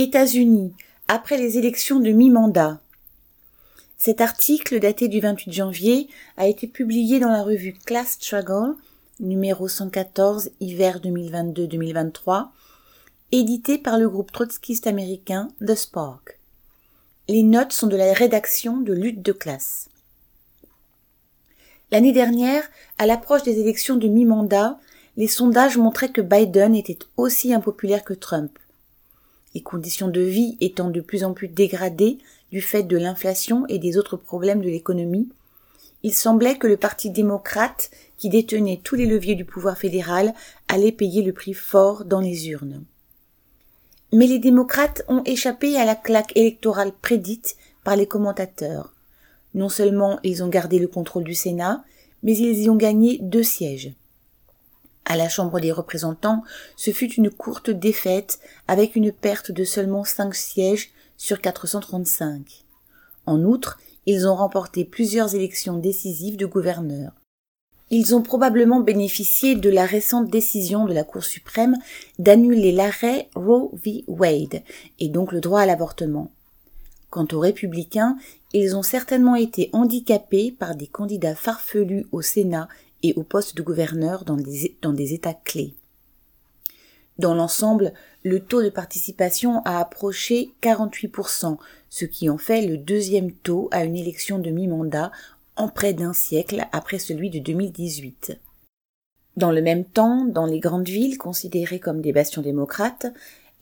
États-Unis, après les élections de mi-mandat. Cet article, daté du 28 janvier, a été publié dans la revue Class Struggle, numéro 114, hiver 2022-2023, édité par le groupe trotskiste américain The Spark. Les notes sont de la rédaction de Lutte de classe. L'année dernière, à l'approche des élections de mi-mandat, les sondages montraient que Biden était aussi impopulaire que Trump. Les conditions de vie étant de plus en plus dégradées du fait de l'inflation et des autres problèmes de l'économie, il semblait que le Parti démocrate, qui détenait tous les leviers du pouvoir fédéral, allait payer le prix fort dans les urnes. Mais les démocrates ont échappé à la claque électorale prédite par les commentateurs. Non seulement ils ont gardé le contrôle du Sénat, mais ils y ont gagné deux sièges. À la Chambre des représentants, ce fut une courte défaite avec une perte de seulement cinq sièges sur 435. En outre, ils ont remporté plusieurs élections décisives de gouverneurs. Ils ont probablement bénéficié de la récente décision de la Cour suprême d'annuler l'arrêt Roe v. Wade et donc le droit à l'avortement. Quant aux républicains, ils ont certainement été handicapés par des candidats farfelus au Sénat et au poste de gouverneur dans des, États clés. Dans l'ensemble, le taux de participation a approché 48%, ce qui en fait le deuxième taux à une élection de mi-mandat en près d'un siècle après celui de 2018. Dans le même temps, dans les grandes villes considérées comme des bastions démocrates,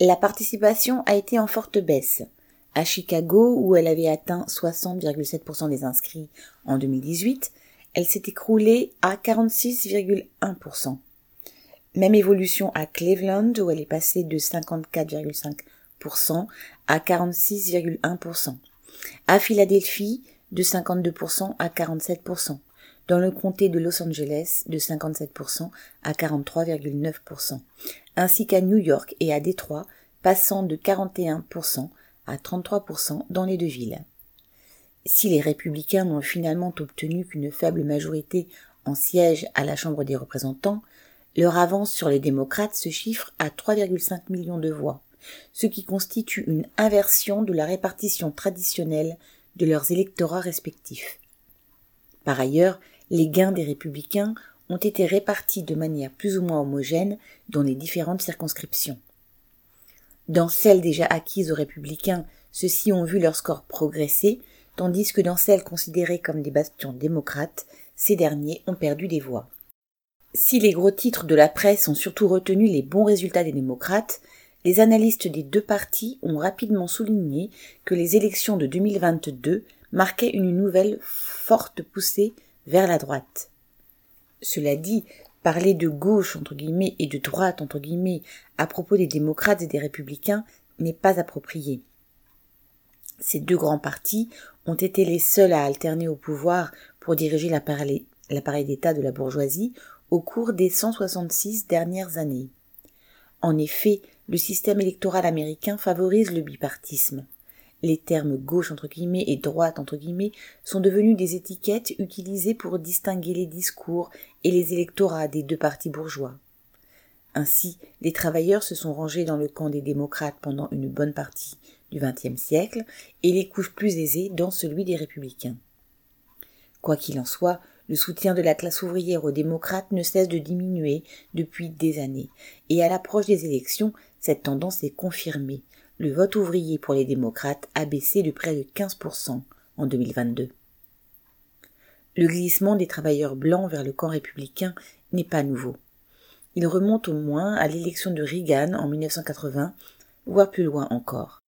la participation a été en forte baisse. À Chicago, où elle avait atteint 60,7% des inscrits en 2018, elle s'est écroulée à 46,1%. Même évolution à Cleveland, où elle est passée de 54,5% à 46,1%. À Philadelphie, de 52% à 47%. Dans le comté de Los Angeles, de 57% à 43,9%. Ainsi qu'à New York et à Détroit, passant de 41% à 33% dans les deux villes. Si les républicains n'ont finalement obtenu qu'une faible majorité en sièges à la Chambre des représentants, leur avance sur les démocrates se chiffre à 3,5 millions de voix, ce qui constitue une inversion de la répartition traditionnelle de leurs électorats respectifs. Par ailleurs, les gains des républicains ont été répartis de manière plus ou moins homogène dans les différentes circonscriptions. Dans celles déjà acquises aux républicains, ceux-ci ont vu leur score progresser, tandis que dans celles considérées comme des bastions démocrates, ces derniers ont perdu des voix. Si les gros titres de la presse ont surtout retenu les bons résultats des démocrates, les analystes des deux partis ont rapidement souligné que les élections de 2022 marquaient une nouvelle forte poussée vers la droite. Cela dit, parler de gauche et de droite à propos des démocrates et des républicains n'est pas approprié. Ces deux grands partis ont été les seuls à alterner au pouvoir pour diriger l'appareil d'État de la bourgeoisie au cours des 166 dernières années. En effet, le système électoral américain favorise le bipartisme. Les termes gauche entre guillemets et droite entre guillemets sont devenus des étiquettes utilisées pour distinguer les discours et les électorats des deux partis bourgeois. Ainsi, les travailleurs se sont rangés dans le camp des démocrates pendant une bonne partie du XXe siècle et les couches plus aisées dans celui des républicains. Quoi qu'il en soit, le soutien de la classe ouvrière aux démocrates ne cesse de diminuer depuis des années, et à l'approche des élections, cette tendance est confirmée. Le vote ouvrier pour les démocrates a baissé de près de 15% en 2022. Le glissement des travailleurs blancs vers le camp républicain n'est pas nouveau. Il remonte au moins à l'élection de Reagan en 1980, voire plus loin encore.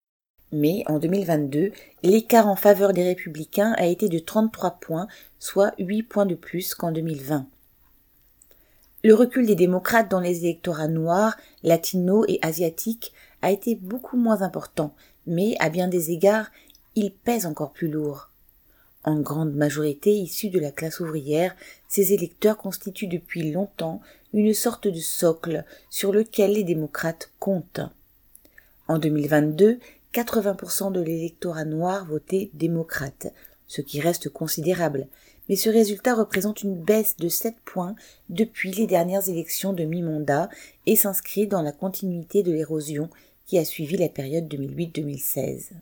Mais en 2022, l'écart en faveur des républicains a été de 33 points, soit 8 points de plus qu'en 2020. Le recul des démocrates dans les électorats noirs, latinos et asiatiques a été beaucoup moins important, mais à bien des égards, il pèse encore plus lourd. En grande majorité issus de la classe ouvrière, ces électeurs constituent depuis longtemps une sorte de socle sur lequel les démocrates comptent. En 2022, 80% de l'électorat noir votait démocrate, ce qui reste considérable, mais ce résultat représente une baisse de 7 points depuis les dernières élections de mi-mandat et s'inscrit dans la continuité de l'érosion qui a suivi la période 2008-2016,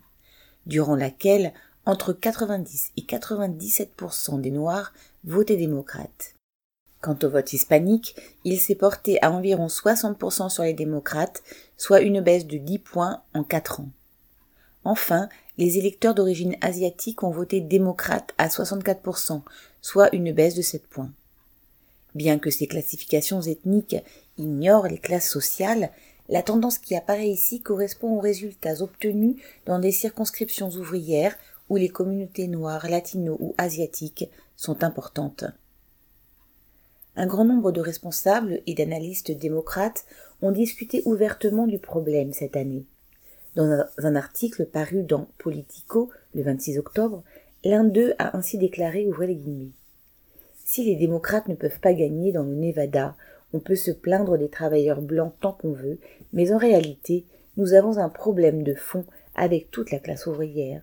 durant laquelle entre 90 et 97% des Noirs votaient démocrates. Quant au vote hispanique, il s'est porté à environ 60% sur les démocrates, soit une baisse de 10 points en 4 ans. Enfin, les électeurs d'origine asiatique ont voté démocrate à 64%, soit une baisse de 7 points. Bien que ces classifications ethniques ignorent les classes sociales, la tendance qui apparaît ici correspond aux résultats obtenus dans des circonscriptions ouvrières où les communautés noires, latino ou asiatiques sont importantes. Un grand nombre de responsables et d'analystes démocrates ont discuté ouvertement du problème cette année. Dans un article paru dans Politico le 26 octobre, l'un d'eux a ainsi déclaré ouvrez les guillemets. Si les démocrates ne peuvent pas gagner dans le Nevada, on peut se plaindre des travailleurs blancs tant qu'on veut, mais en réalité, nous avons un problème de fond avec toute la classe ouvrière.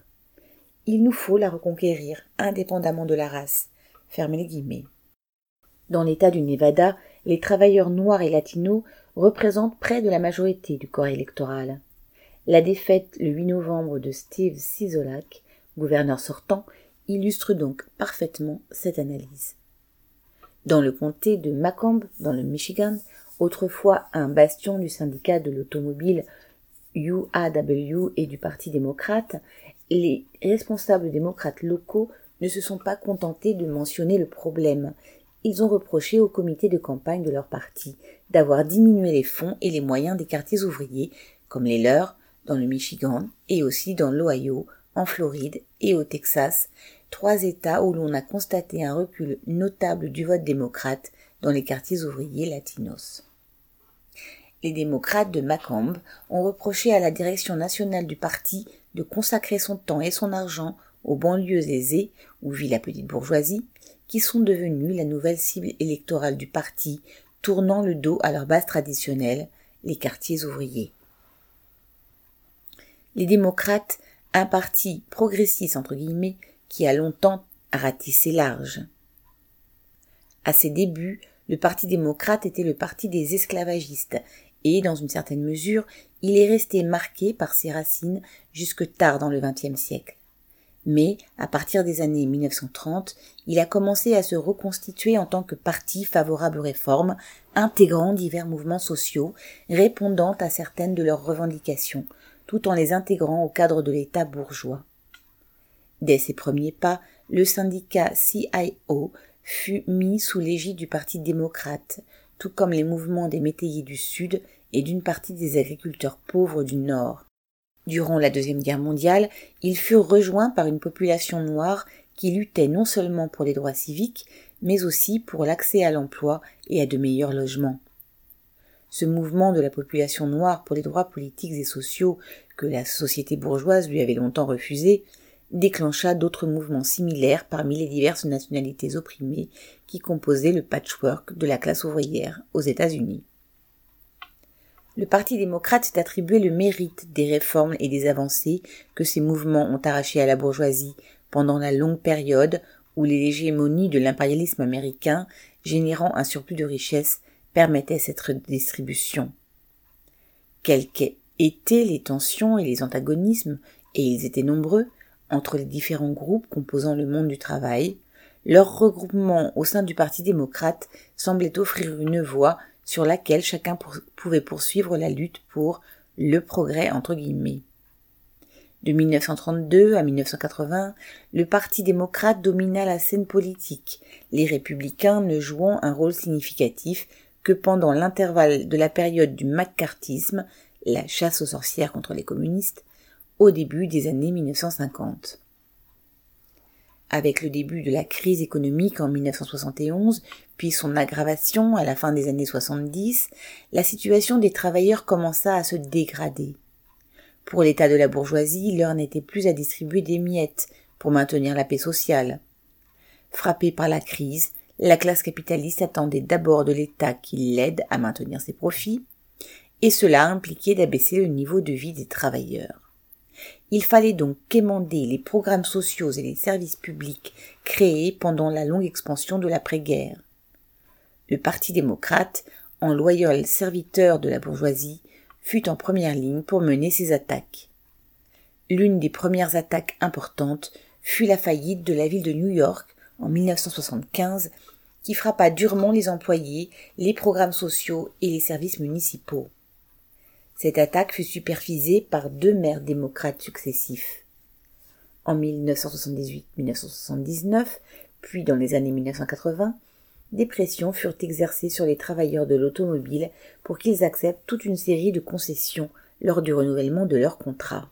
Il nous faut la reconquérir, indépendamment de la race. Fermez les guillemets. Dans l'État du Nevada, les travailleurs noirs et latinos représentent près de la majorité du corps électoral. La défaite le 8 novembre de Steve Sisolak, gouverneur sortant, illustre donc parfaitement cette analyse. Dans le comté de Macomb, dans le Michigan, autrefois un bastion du syndicat de l'automobile UAW et du Parti démocrate, les responsables démocrates locaux ne se sont pas contentés de mentionner le problème, ils ont reproché au comité de campagne de leur parti d'avoir diminué les fonds et les moyens des quartiers ouvriers, comme les leurs, dans le Michigan et aussi dans l'Ohio, en Floride et au Texas, trois États où l'on a constaté un recul notable du vote démocrate dans les quartiers ouvriers latinos. Les démocrates de Macomb ont reproché à la direction nationale du parti de consacrer son temps et son argent aux banlieues aisées où vit la petite bourgeoisie, qui sont devenus la nouvelle cible électorale du parti, tournant le dos à leur base traditionnelle, les quartiers ouvriers. Les démocrates, un parti progressiste entre guillemets, qui a longtemps ratissé large. À ses débuts, le Parti démocrate était le parti des esclavagistes, et, dans une certaine mesure, il est resté marqué par ses racines jusque tard dans le XXe siècle mais à partir des années 1930, il a commencé à se reconstituer en tant que parti favorable aux réformes, intégrant divers mouvements sociaux, répondant à certaines de leurs revendications, tout en les intégrant au cadre de l'État bourgeois. Dès ses premiers pas, le syndicat CIO fut mis sous l'égide du Parti démocrate, tout comme les mouvements des métayers du Sud et d'une partie des agriculteurs pauvres du Nord. Durant la Deuxième Guerre mondiale, ils furent rejoints par une population noire qui luttait non seulement pour les droits civiques, mais aussi pour l'accès à l'emploi et à de meilleurs logements. Ce mouvement de la population noire pour les droits politiques et sociaux que la société bourgeoise lui avait longtemps refusé déclencha d'autres mouvements similaires parmi les diverses nationalités opprimées qui composaient le patchwork de la classe ouvrière aux États-Unis. Le Parti démocrate s'est attribué le mérite des réformes et des avancées que ces mouvements ont arrachées à la bourgeoisie pendant la longue période où l'hégémonie de l'impérialisme américain, générant un surplus de richesses, permettait cette redistribution. Quelles qu'aient été les tensions et les antagonismes, et ils étaient nombreux, entre les différents groupes composant le monde du travail, leur regroupement au sein du Parti démocrate semblait offrir une voie sur laquelle chacun pouvait poursuivre la lutte pour le progrès entre guillemets. De 1932 à 1980, le Parti démocrate domina la scène politique, les républicains ne jouant un rôle significatif que pendant l'intervalle de la période du macartisme, la chasse aux sorcières contre les communistes, au début des années 1950. Avec le début de la crise économique en 1971, puis son aggravation à la fin des années 70, la situation des travailleurs commença à se dégrader. Pour l'état de la bourgeoisie, l'heure n'était plus à distribuer des miettes pour maintenir la paix sociale. Frappée par la crise, la classe capitaliste attendait d'abord de l'État qu'il l'aide à maintenir ses profits, et cela impliquait d'abaisser le niveau de vie des travailleurs. Il fallait donc quémander les programmes sociaux et les services publics créés pendant la longue expansion de l'après-guerre. Le Parti démocrate, en loyal serviteur de la bourgeoisie, fut en première ligne pour mener ces attaques. L'une des premières attaques importantes fut la faillite de la ville de New York en 1975 qui frappa durement les employés, les programmes sociaux et les services municipaux. Cette attaque fut supervisée par deux maires démocrates successifs. En 1978-1979, puis dans les années 1980, des pressions furent exercées sur les travailleurs de l'automobile pour qu'ils acceptent toute une série de concessions lors du renouvellement de leur contrat.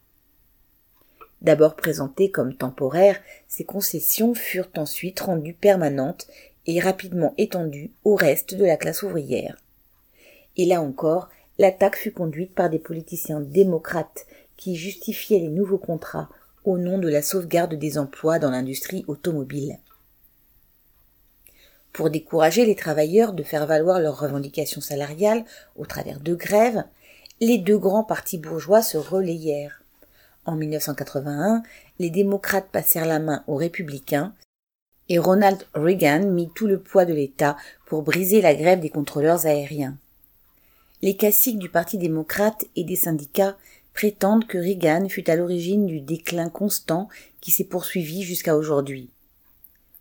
D'abord présentées comme temporaires, ces concessions furent ensuite rendues permanentes et rapidement étendues au reste de la classe ouvrière. Et là encore, l'attaque fut conduite par des politiciens démocrates qui justifiaient les nouveaux contrats au nom de la sauvegarde des emplois dans l'industrie automobile. Pour décourager les travailleurs de faire valoir leurs revendications salariales au travers de grèves, les deux grands partis bourgeois se relayèrent. En 1981, les démocrates passèrent la main aux républicains et Ronald Reagan mit tout le poids de l'État pour briser la grève des contrôleurs aériens. Les classiques du Parti démocrate et des syndicats prétendent que Reagan fut à l'origine du déclin constant qui s'est poursuivi jusqu'à aujourd'hui.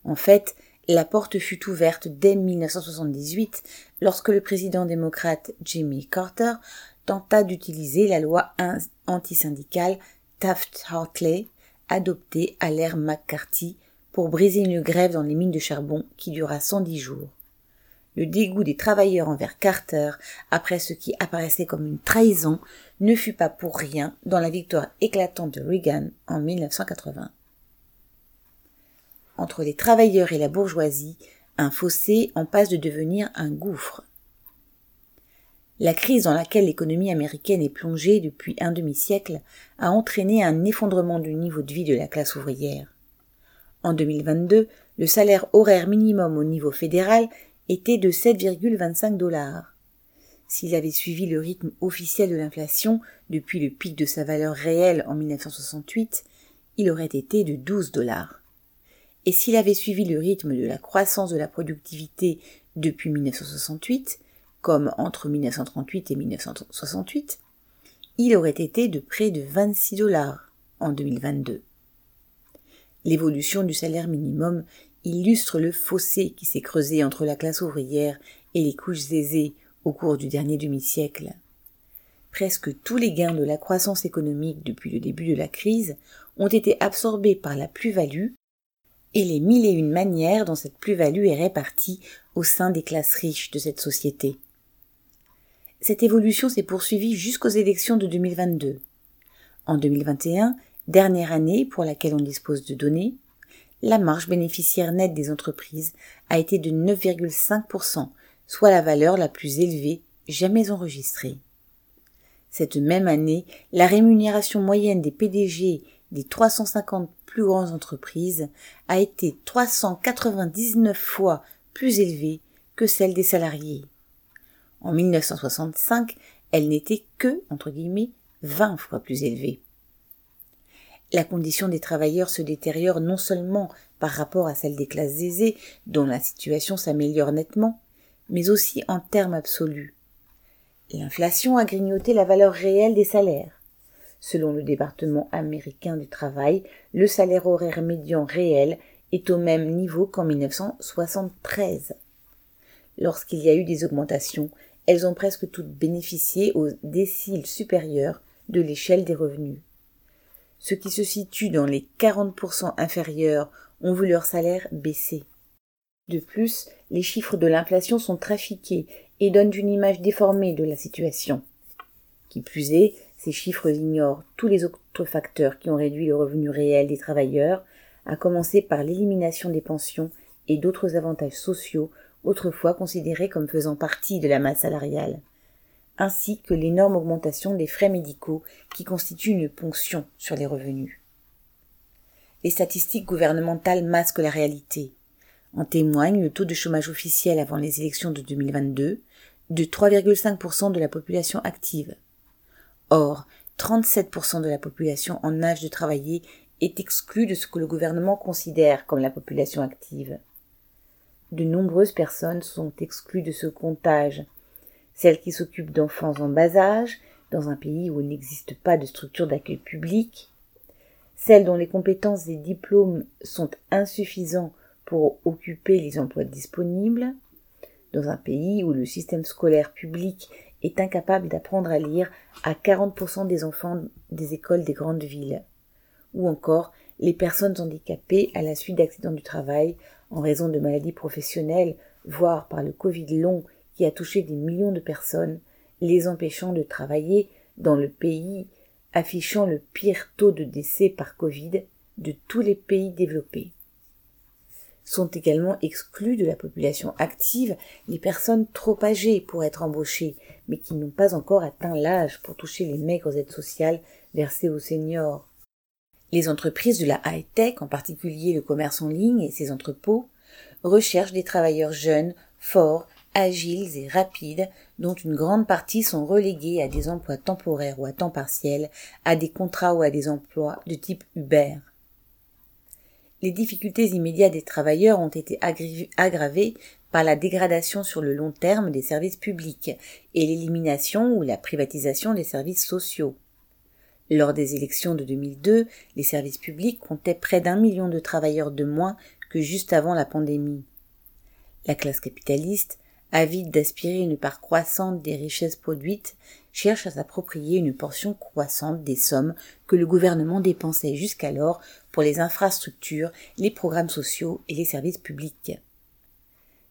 En fait, la porte fut ouverte dès 1978 lorsque le président démocrate Jimmy Carter tenta d'utiliser la loi antisyndicale Taft-Hartley adoptée à l'ère McCarthy pour briser une grève dans les mines de charbon qui dura 110 jours le dégoût des travailleurs envers Carter après ce qui apparaissait comme une trahison ne fut pas pour rien dans la victoire éclatante de Reagan en 1980. Entre les travailleurs et la bourgeoisie, un fossé en passe de devenir un gouffre. La crise dans laquelle l'économie américaine est plongée depuis un demi-siècle a entraîné un effondrement du niveau de vie de la classe ouvrière. En 2022, le salaire horaire minimum au niveau fédéral était de 7,25 dollars. S'il avait suivi le rythme officiel de l'inflation depuis le pic de sa valeur réelle en 1968, il aurait été de 12 dollars. Et s'il avait suivi le rythme de la croissance de la productivité depuis 1968, comme entre 1938 et 1968, il aurait été de près de 26 dollars en 2022. L'évolution du salaire minimum illustre le fossé qui s'est creusé entre la classe ouvrière et les couches aisées au cours du dernier demi-siècle. Presque tous les gains de la croissance économique depuis le début de la crise ont été absorbés par la plus-value et les mille et une manières dont cette plus-value est répartie au sein des classes riches de cette société. Cette évolution s'est poursuivie jusqu'aux élections de 2022. En 2021, dernière année pour laquelle on dispose de données, la marge bénéficiaire nette des entreprises a été de 9,5%, soit la valeur la plus élevée jamais enregistrée. Cette même année, la rémunération moyenne des PDG des 350 plus grandes entreprises a été 399 fois plus élevée que celle des salariés. En 1965, elle n'était que, entre guillemets, 20 fois plus élevée. La condition des travailleurs se détériore non seulement par rapport à celle des classes aisées, dont la situation s'améliore nettement, mais aussi en termes absolus. L'inflation a grignoté la valeur réelle des salaires. Selon le département américain du travail, le salaire horaire médian réel est au même niveau qu'en 1973. Lorsqu'il y a eu des augmentations, elles ont presque toutes bénéficié aux déciles supérieurs de l'échelle des revenus. Ceux qui se situent dans les 40% inférieurs ont vu leur salaire baisser. De plus, les chiffres de l'inflation sont trafiqués et donnent une image déformée de la situation. Qui plus est, ces chiffres ignorent tous les autres facteurs qui ont réduit le revenu réel des travailleurs, à commencer par l'élimination des pensions et d'autres avantages sociaux autrefois considérés comme faisant partie de la masse salariale ainsi que l'énorme augmentation des frais médicaux qui constituent une ponction sur les revenus. Les statistiques gouvernementales masquent la réalité. En témoigne le taux de chômage officiel avant les élections de 2022 de 3,5% de la population active. Or, 37% de la population en âge de travailler est exclue de ce que le gouvernement considère comme la population active. De nombreuses personnes sont exclues de ce comptage celles qui s'occupent d'enfants en bas âge, dans un pays où il n'existe pas de structure d'accueil public, celles dont les compétences et diplômes sont insuffisants pour occuper les emplois disponibles, dans un pays où le système scolaire public est incapable d'apprendre à lire à 40% des enfants des écoles des grandes villes, ou encore les personnes handicapées à la suite d'accidents du travail en raison de maladies professionnelles, voire par le Covid long a touché des millions de personnes, les empêchant de travailler dans le pays affichant le pire taux de décès par Covid de tous les pays développés. Sont également exclus de la population active les personnes trop âgées pour être embauchées, mais qui n'ont pas encore atteint l'âge pour toucher les maigres aides sociales versées aux seniors. Les entreprises de la high-tech, en particulier le commerce en ligne et ses entrepôts, recherchent des travailleurs jeunes, forts, agiles et rapides, dont une grande partie sont relégués à des emplois temporaires ou à temps partiel, à des contrats ou à des emplois de type Uber. Les difficultés immédiates des travailleurs ont été aggravées par la dégradation sur le long terme des services publics et l'élimination ou la privatisation des services sociaux. Lors des élections de 2002, les services publics comptaient près d'un million de travailleurs de moins que juste avant la pandémie. La classe capitaliste, avide d'aspirer une part croissante des richesses produites, cherche à s'approprier une portion croissante des sommes que le gouvernement dépensait jusqu'alors pour les infrastructures, les programmes sociaux et les services publics.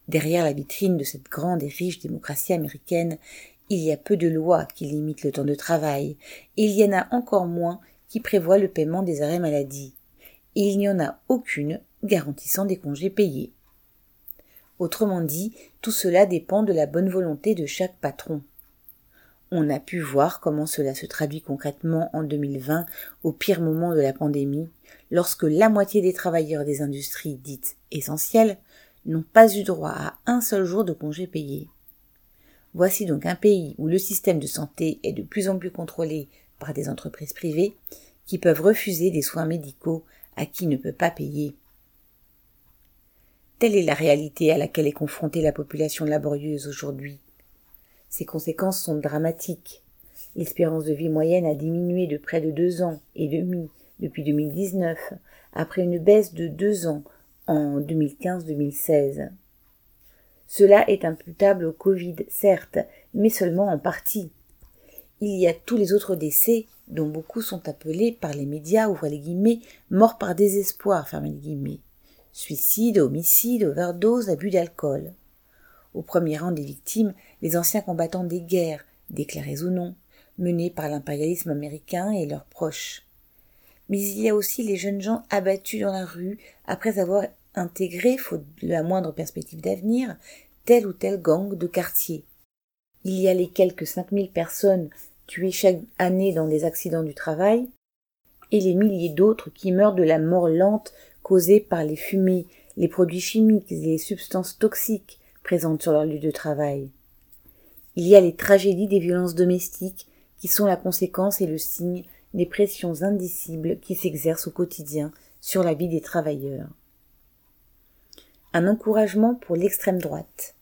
Derrière la vitrine de cette grande et riche démocratie américaine, il y a peu de lois qui limitent le temps de travail, et il y en a encore moins qui prévoient le paiement des arrêts maladie. Il n'y en a aucune garantissant des congés payés. Autrement dit, tout cela dépend de la bonne volonté de chaque patron. On a pu voir comment cela se traduit concrètement en 2020, au pire moment de la pandémie, lorsque la moitié des travailleurs des industries dites essentielles n'ont pas eu droit à un seul jour de congé payé. Voici donc un pays où le système de santé est de plus en plus contrôlé par des entreprises privées qui peuvent refuser des soins médicaux à qui ne peut pas payer. Telle est la réalité à laquelle est confrontée la population laborieuse aujourd'hui. Ses conséquences sont dramatiques. L'espérance de vie moyenne a diminué de près de deux ans et demi depuis 2019, après une baisse de deux ans en 2015-2016. Cela est imputable au Covid, certes, mais seulement en partie. Il y a tous les autres décès, dont beaucoup sont appelés par les médias, ouvrez les guillemets, morts par désespoir, fermez suicide, homicide, overdose, abus d'alcool. Au premier rang des victimes, les anciens combattants des guerres, déclarés ou non, menés par l'impérialisme américain et leurs proches. Mais il y a aussi les jeunes gens abattus dans la rue après avoir intégré, faute de la moindre perspective d'avenir, tel ou tel gang de quartier. Il y a les quelques cinq mille personnes tuées chaque année dans des accidents du travail, et les milliers d'autres qui meurent de la mort lente causées par les fumées, les produits chimiques et les substances toxiques présentes sur leur lieu de travail. Il y a les tragédies des violences domestiques qui sont la conséquence et le signe des pressions indicibles qui s'exercent au quotidien sur la vie des travailleurs. Un encouragement pour l'extrême droite.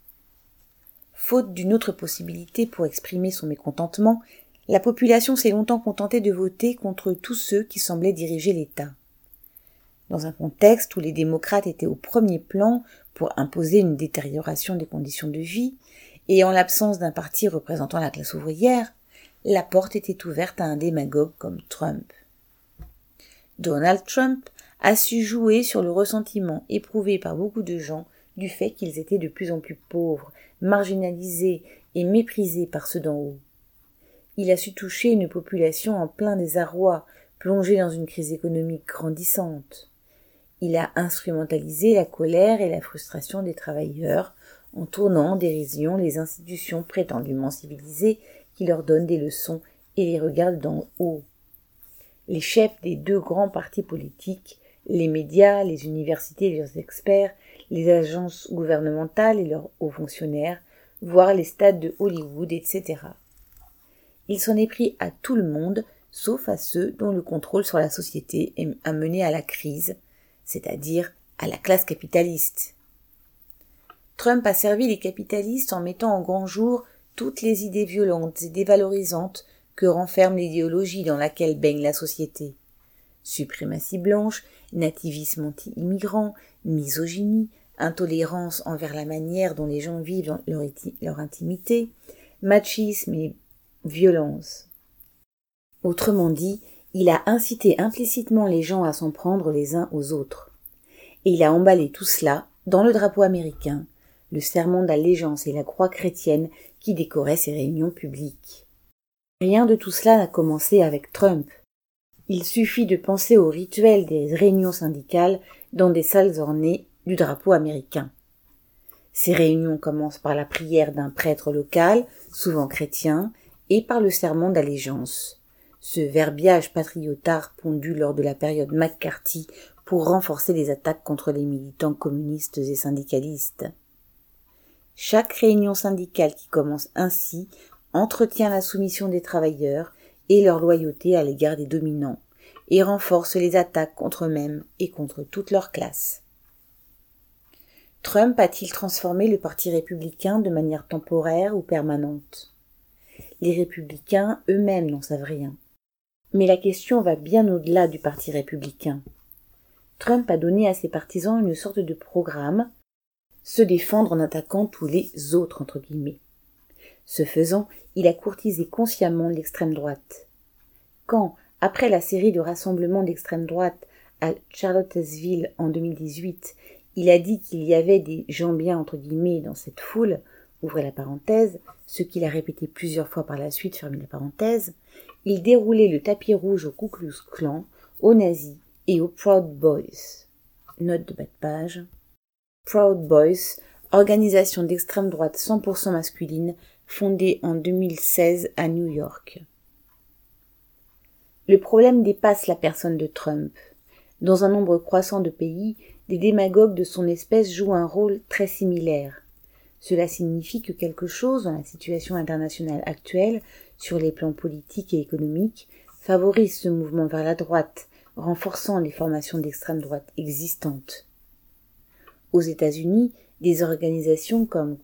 Faute d'une autre possibilité pour exprimer son mécontentement, la population s'est longtemps contentée de voter contre tous ceux qui semblaient diriger l'État dans un contexte où les démocrates étaient au premier plan pour imposer une détérioration des conditions de vie, et en l'absence d'un parti représentant la classe ouvrière, la porte était ouverte à un démagogue comme Trump. Donald Trump a su jouer sur le ressentiment éprouvé par beaucoup de gens du fait qu'ils étaient de plus en plus pauvres, marginalisés et méprisés par ceux d'en haut. Il a su toucher une population en plein désarroi, plongée dans une crise économique grandissante. Il a instrumentalisé la colère et la frustration des travailleurs en tournant en dérision les institutions prétendument civilisées qui leur donnent des leçons et les regardent d'en haut. Les chefs des deux grands partis politiques, les médias, les universités et leurs experts, les agences gouvernementales et leurs hauts fonctionnaires, voire les stades de Hollywood, etc. Il s'en est pris à tout le monde, sauf à ceux dont le contrôle sur la société a mené à la crise, c'est-à-dire à la classe capitaliste. Trump a servi les capitalistes en mettant en grand jour toutes les idées violentes et dévalorisantes que renferme l'idéologie dans laquelle baigne la société. Suprématie blanche, nativisme anti-immigrant, misogynie, intolérance envers la manière dont les gens vivent leur, leur intimité, machisme et violence. Autrement dit, il a incité implicitement les gens à s'en prendre les uns aux autres. Et il a emballé tout cela dans le drapeau américain, le serment d'allégeance et la croix chrétienne qui décoraient ses réunions publiques. Rien de tout cela n'a commencé avec Trump. Il suffit de penser au rituel des réunions syndicales dans des salles ornées du drapeau américain. Ces réunions commencent par la prière d'un prêtre local, souvent chrétien, et par le serment d'allégeance. Ce verbiage patriotard pondu lors de la période McCarthy pour renforcer les attaques contre les militants communistes et syndicalistes. Chaque réunion syndicale qui commence ainsi entretient la soumission des travailleurs et leur loyauté à l'égard des dominants, et renforce les attaques contre eux-mêmes et contre toute leur classe. Trump a-t-il transformé le Parti républicain de manière temporaire ou permanente? Les républicains eux-mêmes n'en savent rien. Mais la question va bien au-delà du Parti républicain. Trump a donné à ses partisans une sorte de programme, se défendre en attaquant tous les autres. Ce faisant, il a courtisé consciemment l'extrême droite. Quand, après la série de rassemblements d'extrême droite à Charlottesville en 2018, il a dit qu'il y avait des gens bien entre guillemets dans cette foule, ouvrez la parenthèse, ce qu'il a répété plusieurs fois par la suite, fermez la parenthèse, il déroulait le tapis rouge au Ku Klux Klan, aux nazis et aux Proud Boys. Note de bas de page. Proud Boys, organisation d'extrême droite 100% masculine, fondée en 2016 à New York. Le problème dépasse la personne de Trump. Dans un nombre croissant de pays, des démagogues de son espèce jouent un rôle très similaire. Cela signifie que quelque chose dans la situation internationale actuelle, sur les plans politiques et économiques, favorise ce mouvement vers la droite, renforçant les formations d'extrême droite existantes. Aux États-Unis, des organisations comme,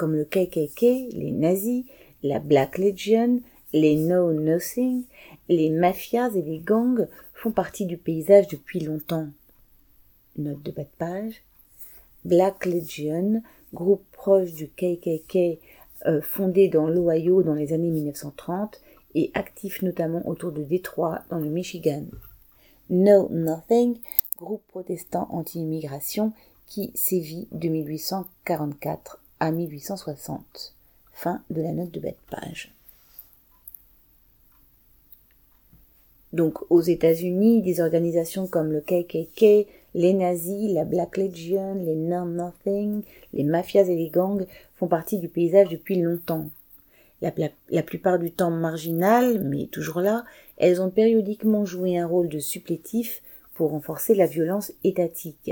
le KKK, les nazis, la Black Legion, les No Nothing, les mafias et les gangs font partie du paysage depuis longtemps. Note de bas de page. Black Legion, groupe proche du KKK euh, fondé dans l'Ohio dans les années 1930 et actif notamment autour de Détroit dans le Michigan. No Nothing, groupe protestant anti-immigration qui sévit de 1844 à 1860. Fin de la note de de page. Donc aux États-Unis, des organisations comme le KKK, les nazis, la Black Legion, les Non-Nothing, les mafias et les gangs font partie du paysage depuis longtemps. La, plupart du temps marginales, mais toujours là, elles ont périodiquement joué un rôle de supplétif pour renforcer la violence étatique.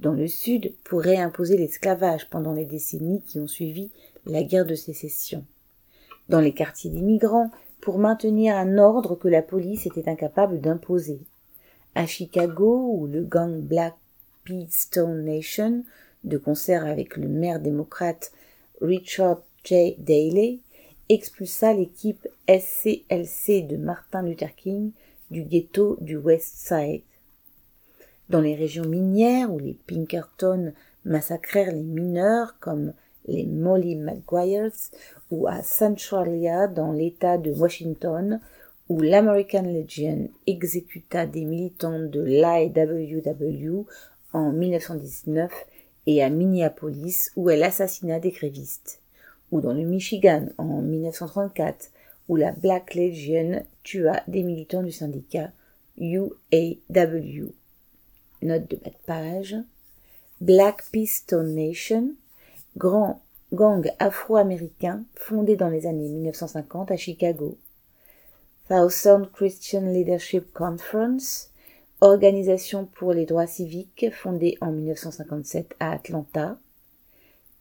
Dans le Sud, pour réimposer l'esclavage pendant les décennies qui ont suivi la guerre de sécession. Dans les quartiers d'immigrants, pour maintenir un ordre que la police était incapable d'imposer. À Chicago, où le gang Black Stone Nation, de concert avec le maire démocrate Richard J. Daley, expulsa l'équipe SCLC de Martin Luther King du ghetto du West Side. Dans les régions minières où les Pinkerton massacrèrent les mineurs comme les Molly Maguires ou à Centralia dans l'État de Washington où l'American Legion exécuta des militants de l'IWW en 1919 et à Minneapolis où elle assassina des grévistes ou dans le Michigan en 1934, où la Black Legion tua des militants du syndicat UAW. Note de bas de page. Black Pistol Nation, grand gang afro-américain fondé dans les années 1950 à Chicago. Thousand Christian Leadership Conference, organisation pour les droits civiques fondée en 1957 à Atlanta.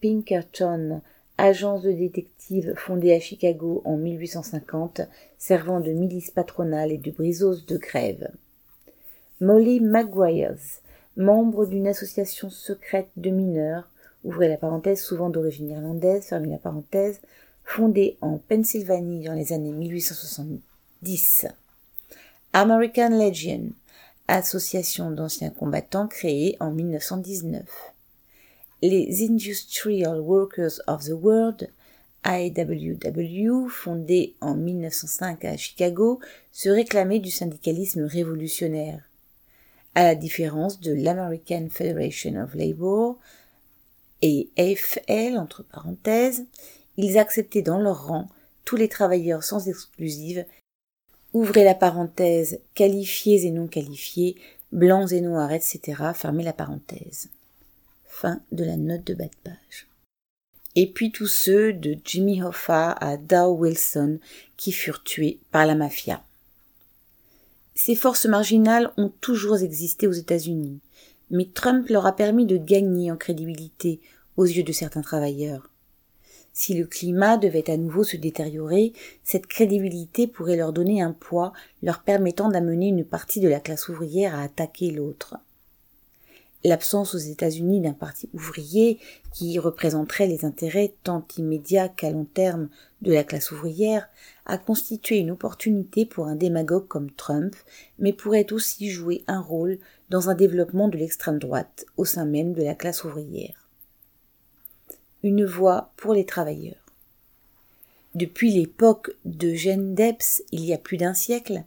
Pinkerton agence de détectives fondée à Chicago en 1850, servant de milice patronale et de briseuse de grève. Molly Maguires, membre d'une association secrète de mineurs, ouvrez la parenthèse souvent d'origine irlandaise, fermez la parenthèse, fondée en Pennsylvanie dans les années 1870. American Legion, association d'anciens combattants créée en 1919. Les Industrial Workers of the World, IWW, fondée en 1905 à Chicago, se réclamaient du syndicalisme révolutionnaire. À la différence de l'American Federation of Labor et AFL, entre parenthèses, ils acceptaient dans leur rang tous les travailleurs sans exclusive, ouvrez la parenthèse, qualifiés et non qualifiés, blancs et noirs, etc., fermez la parenthèse. Fin de la note de bas de page. Et puis tous ceux de Jimmy Hoffa à Dow Wilson qui furent tués par la mafia. Ces forces marginales ont toujours existé aux États-Unis, mais Trump leur a permis de gagner en crédibilité aux yeux de certains travailleurs. Si le climat devait à nouveau se détériorer, cette crédibilité pourrait leur donner un poids leur permettant d'amener une partie de la classe ouvrière à attaquer l'autre. L'absence aux États-Unis d'un parti ouvrier qui représenterait les intérêts tant immédiats qu'à long terme de la classe ouvrière a constitué une opportunité pour un démagogue comme Trump, mais pourrait aussi jouer un rôle dans un développement de l'extrême droite au sein même de la classe ouvrière une voix pour les travailleurs. Depuis l'époque de Jeanne Debs, il y a plus d'un siècle,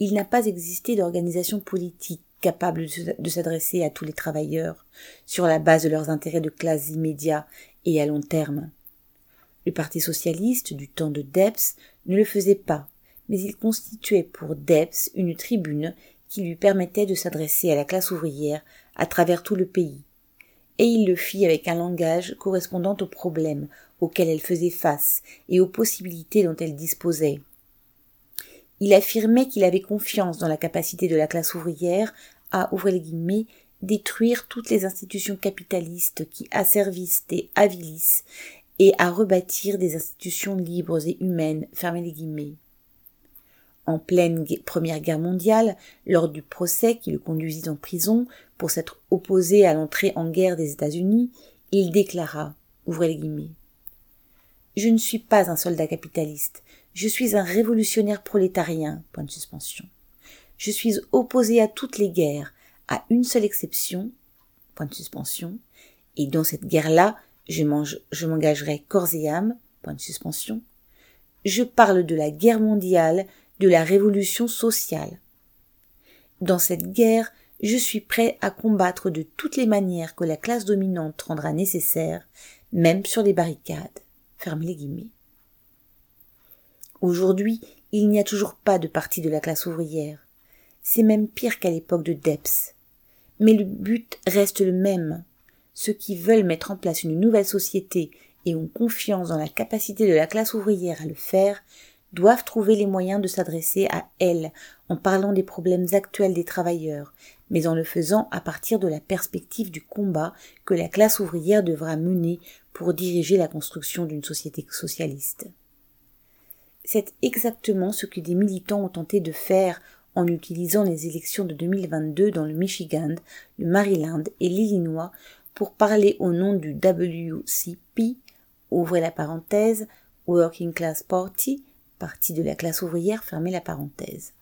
il n'a pas existé d'organisation politique capable de s'adresser à tous les travailleurs sur la base de leurs intérêts de classe immédiats et à long terme. Le Parti socialiste du temps de Debs ne le faisait pas, mais il constituait pour Debs une tribune qui lui permettait de s'adresser à la classe ouvrière à travers tout le pays, et il le fit avec un langage correspondant aux problèmes auxquels elle faisait face et aux possibilités dont elle disposait. Il affirmait qu'il avait confiance dans la capacité de la classe ouvrière à, ouvrir les guillemets, détruire toutes les institutions capitalistes qui asservissent et avilissent et à rebâtir des institutions libres et humaines, fermez les guillemets. En pleine Première Guerre mondiale, lors du procès qui le conduisit en prison pour s'être opposé à l'entrée en guerre des États-Unis, il déclara, ouvrez les guillemets, Je ne suis pas un soldat capitaliste, je suis un révolutionnaire prolétarien, point de suspension. Je suis opposé à toutes les guerres, à une seule exception, point de suspension, et dans cette guerre-là, je m'engagerai corps et âme, point de suspension. Je parle de la guerre mondiale de la révolution sociale. Dans cette guerre, je suis prêt à combattre de toutes les manières que la classe dominante rendra nécessaires, même sur les barricades. Fermez les guillemets. Aujourd'hui, il n'y a toujours pas de parti de la classe ouvrière. C'est même pire qu'à l'époque de Debs. Mais le but reste le même. Ceux qui veulent mettre en place une nouvelle société et ont confiance dans la capacité de la classe ouvrière à le faire doivent trouver les moyens de s'adresser à elle en parlant des problèmes actuels des travailleurs, mais en le faisant à partir de la perspective du combat que la classe ouvrière devra mener pour diriger la construction d'une société socialiste. C'est exactement ce que des militants ont tenté de faire en utilisant les élections de 2022 dans le Michigan, le Maryland et l'Illinois pour parler au nom du WCP, ouvrez la parenthèse, Working Class Party, partie de la classe ouvrière fermait la parenthèse.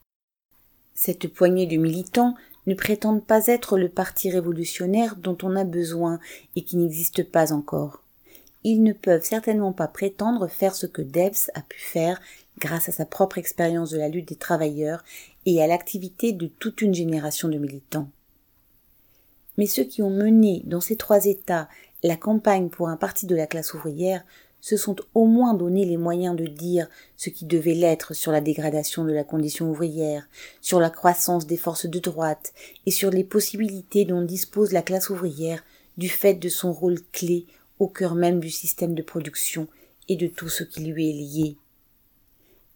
Cette poignée de militants ne prétendent pas être le parti révolutionnaire dont on a besoin et qui n'existe pas encore. Ils ne peuvent certainement pas prétendre faire ce que Debs a pu faire grâce à sa propre expérience de la lutte des travailleurs et à l'activité de toute une génération de militants. Mais ceux qui ont mené dans ces trois États la campagne pour un parti de la classe ouvrière se sont au moins donné les moyens de dire ce qui devait l'être sur la dégradation de la condition ouvrière, sur la croissance des forces de droite et sur les possibilités dont dispose la classe ouvrière du fait de son rôle clé au cœur même du système de production et de tout ce qui lui est lié.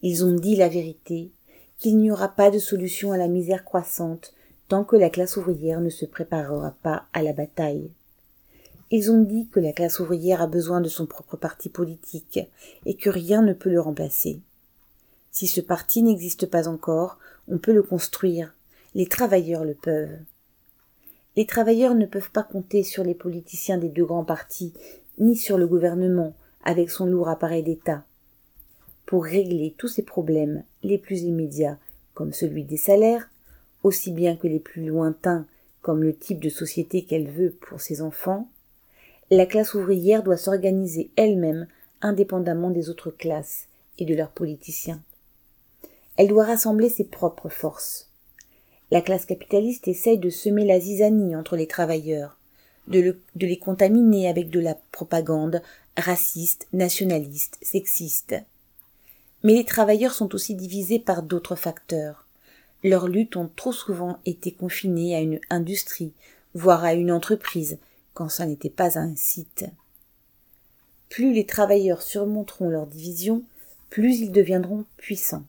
Ils ont dit la vérité, qu'il n'y aura pas de solution à la misère croissante tant que la classe ouvrière ne se préparera pas à la bataille. Ils ont dit que la classe ouvrière a besoin de son propre parti politique et que rien ne peut le remplacer. Si ce parti n'existe pas encore, on peut le construire. Les travailleurs le peuvent. Les travailleurs ne peuvent pas compter sur les politiciens des deux grands partis, ni sur le gouvernement, avec son lourd appareil d'État. pour régler tous ces problèmes les plus immédiats comme celui des salaires, aussi bien que les plus lointains comme le type de société qu'elle veut pour ses enfants, la classe ouvrière doit s'organiser elle-même indépendamment des autres classes et de leurs politiciens. Elle doit rassembler ses propres forces. La classe capitaliste essaye de semer la zizanie entre les travailleurs, de, de les contaminer avec de la propagande raciste, nationaliste, sexiste. Mais les travailleurs sont aussi divisés par d'autres facteurs. Leurs luttes ont trop souvent été confinées à une industrie, voire à une entreprise, quand ça n'était pas un site. Plus les travailleurs surmonteront leur division, plus ils deviendront puissants.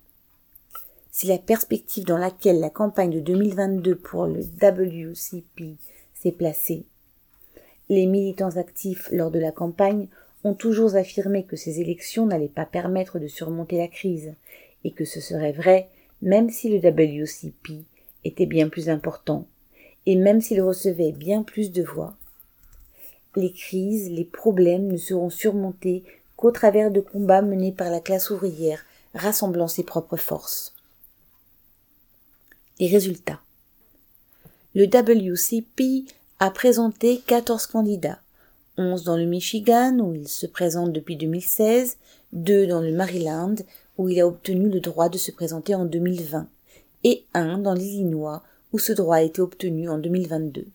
C'est la perspective dans laquelle la campagne de 2022 pour le WCP s'est placée. Les militants actifs lors de la campagne ont toujours affirmé que ces élections n'allaient pas permettre de surmonter la crise, et que ce serait vrai même si le WCP était bien plus important, et même s'il recevait bien plus de voix. Les crises, les problèmes ne seront surmontés qu'au travers de combats menés par la classe ouvrière rassemblant ses propres forces. Les résultats. Le WCP a présenté 14 candidats, 11 dans le Michigan où il se présente depuis 2016, 2 dans le Maryland où il a obtenu le droit de se présenter en 2020 et 1 dans l'Illinois où ce droit a été obtenu en 2022.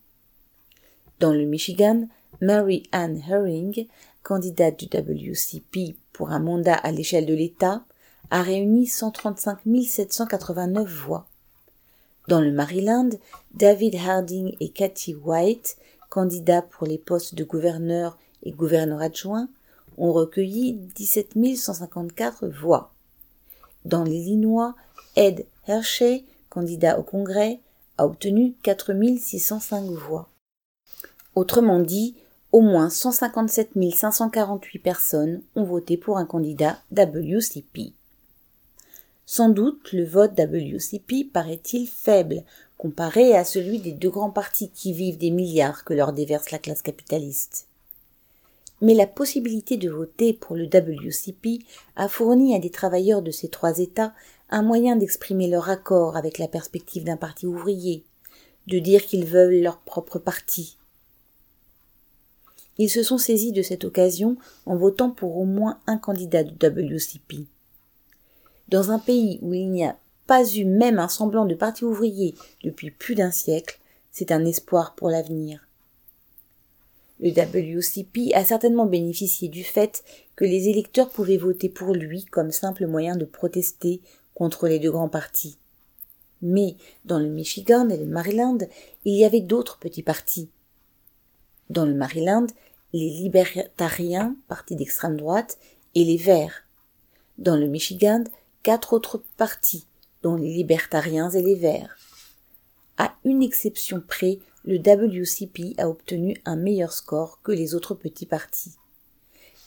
Dans le Michigan, Mary Ann Herring, candidate du WCP pour un mandat à l'échelle de l'État, a réuni 135 789 voix. Dans le Maryland, David Harding et Cathy White, candidats pour les postes de gouverneur et gouverneur adjoint, ont recueilli 17 154 voix. Dans l'Illinois, Ed Hershey, candidat au Congrès, a obtenu 4 605 voix. Autrement dit, au moins 157 548 personnes ont voté pour un candidat WCP. Sans doute le vote WCP paraît-il faible comparé à celui des deux grands partis qui vivent des milliards que leur déverse la classe capitaliste. Mais la possibilité de voter pour le WCP a fourni à des travailleurs de ces trois États un moyen d'exprimer leur accord avec la perspective d'un parti ouvrier, de dire qu'ils veulent leur propre parti, ils se sont saisis de cette occasion en votant pour au moins un candidat du WCP. Dans un pays où il n'y a pas eu même un semblant de parti ouvrier depuis plus d'un siècle, c'est un espoir pour l'avenir. Le WCP a certainement bénéficié du fait que les électeurs pouvaient voter pour lui comme simple moyen de protester contre les deux grands partis. Mais dans le Michigan et le Maryland, il y avait d'autres petits partis. Dans le Maryland, les libertariens, partis d'extrême droite, et les Verts. Dans le Michigan, quatre autres partis, dont les libertariens et les Verts. À une exception près, le WCP a obtenu un meilleur score que les autres petits partis.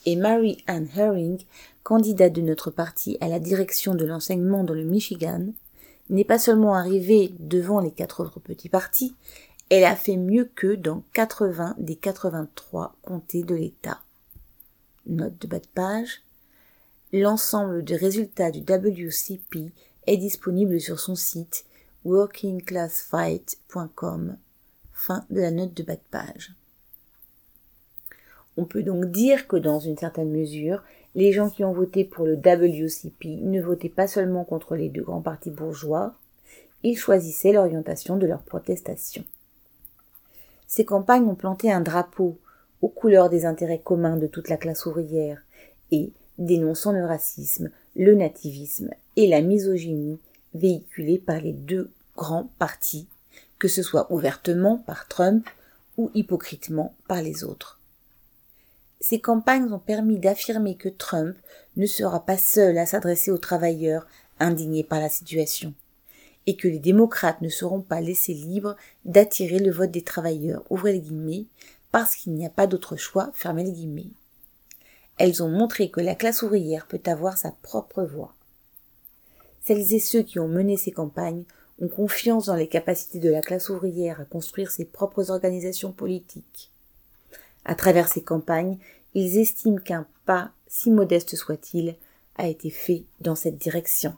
Et Mary Ann Herring, candidate de notre parti à la direction de l'enseignement dans le Michigan, n'est pas seulement arrivée devant les quatre autres petits partis, elle a fait mieux que dans 80 des 83 comtés de l'État. Note de bas de page. L'ensemble des résultats du WCP est disponible sur son site workingclassfight.com. De la note de bas de page. On peut donc dire que dans une certaine mesure, les gens qui ont voté pour le WCP ne votaient pas seulement contre les deux grands partis bourgeois, ils choisissaient l'orientation de leur protestation. Ces campagnes ont planté un drapeau aux couleurs des intérêts communs de toute la classe ouvrière et, dénonçant le racisme, le nativisme et la misogynie véhiculés par les deux grands partis, que ce soit ouvertement par Trump ou hypocritement par les autres. Ces campagnes ont permis d'affirmer que Trump ne sera pas seul à s'adresser aux travailleurs indignés par la situation et que les démocrates ne seront pas laissés libres d'attirer le vote des travailleurs, ouvrez les guillemets, parce qu'il n'y a pas d'autre choix, fermez les guillemets. Elles ont montré que la classe ouvrière peut avoir sa propre voix. Celles et ceux qui ont mené ces campagnes ont confiance dans les capacités de la classe ouvrière à construire ses propres organisations politiques. À travers ces campagnes, ils estiment qu'un pas, si modeste soit-il, a été fait dans cette direction.